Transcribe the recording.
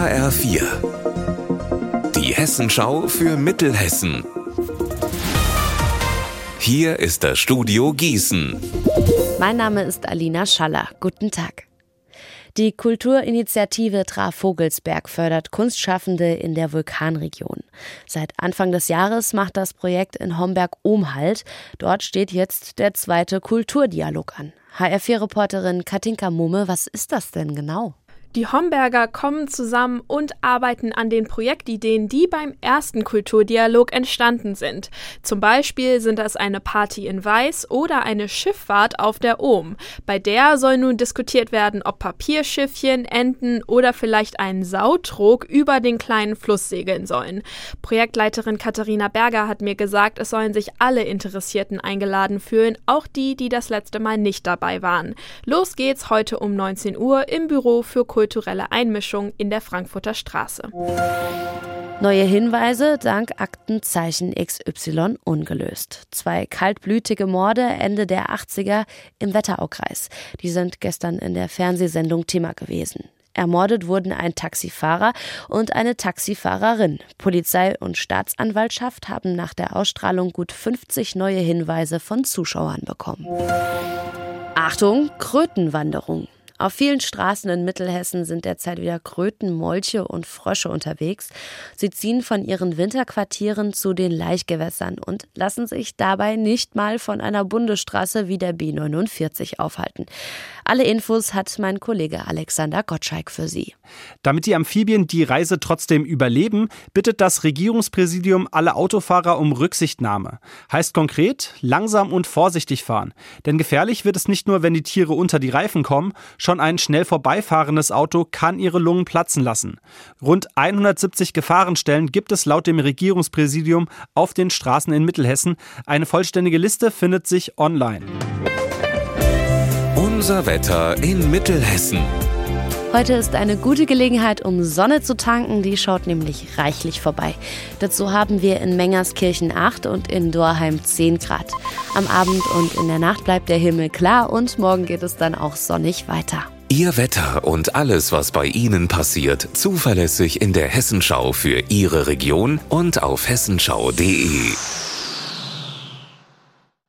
HR4. Die Hessenschau für Mittelhessen. Hier ist das Studio Gießen. Mein Name ist Alina Schaller. Guten Tag. Die Kulturinitiative Tra Vogelsberg fördert Kunstschaffende in der Vulkanregion. Seit Anfang des Jahres macht das Projekt in Homberg-Ohm Halt. Dort steht jetzt der zweite Kulturdialog an. HR4-Reporterin Katinka Mumme, was ist das denn genau? Die Homberger kommen zusammen und arbeiten an den Projektideen, die beim ersten Kulturdialog entstanden sind. Zum Beispiel sind das eine Party in Weiß oder eine Schifffahrt auf der Ohm. Bei der soll nun diskutiert werden, ob Papierschiffchen, Enten oder vielleicht ein Sautrog über den kleinen Fluss segeln sollen. Projektleiterin Katharina Berger hat mir gesagt, es sollen sich alle Interessierten eingeladen fühlen, auch die, die das letzte Mal nicht dabei waren. Los geht's heute um 19 Uhr im Büro für Kultur kulturelle Einmischung in der Frankfurter Straße. Neue Hinweise dank Aktenzeichen XY ungelöst. Zwei kaltblütige Morde Ende der 80er im Wetteraukreis. Die sind gestern in der Fernsehsendung Thema gewesen. Ermordet wurden ein Taxifahrer und eine Taxifahrerin. Polizei und Staatsanwaltschaft haben nach der Ausstrahlung gut 50 neue Hinweise von Zuschauern bekommen. Achtung, Krötenwanderung. Auf vielen Straßen in Mittelhessen sind derzeit wieder Kröten, Molche und Frösche unterwegs. Sie ziehen von ihren Winterquartieren zu den Laichgewässern und lassen sich dabei nicht mal von einer Bundesstraße wie der B49 aufhalten. Alle Infos hat mein Kollege Alexander Gottschalk für Sie. Damit die Amphibien die Reise trotzdem überleben, bittet das Regierungspräsidium alle Autofahrer um Rücksichtnahme. Heißt konkret, langsam und vorsichtig fahren. Denn gefährlich wird es nicht nur, wenn die Tiere unter die Reifen kommen, Schon ein schnell vorbeifahrendes Auto kann ihre Lungen platzen lassen. Rund 170 Gefahrenstellen gibt es laut dem Regierungspräsidium auf den Straßen in Mittelhessen. Eine vollständige Liste findet sich online. Unser Wetter in Mittelhessen. Heute ist eine gute Gelegenheit, um Sonne zu tanken. Die schaut nämlich reichlich vorbei. Dazu haben wir in Mengerskirchen 8 und in Dorheim 10 Grad. Am Abend und in der Nacht bleibt der Himmel klar und morgen geht es dann auch sonnig weiter. Ihr Wetter und alles, was bei Ihnen passiert, zuverlässig in der Hessenschau für Ihre Region und auf hessenschau.de.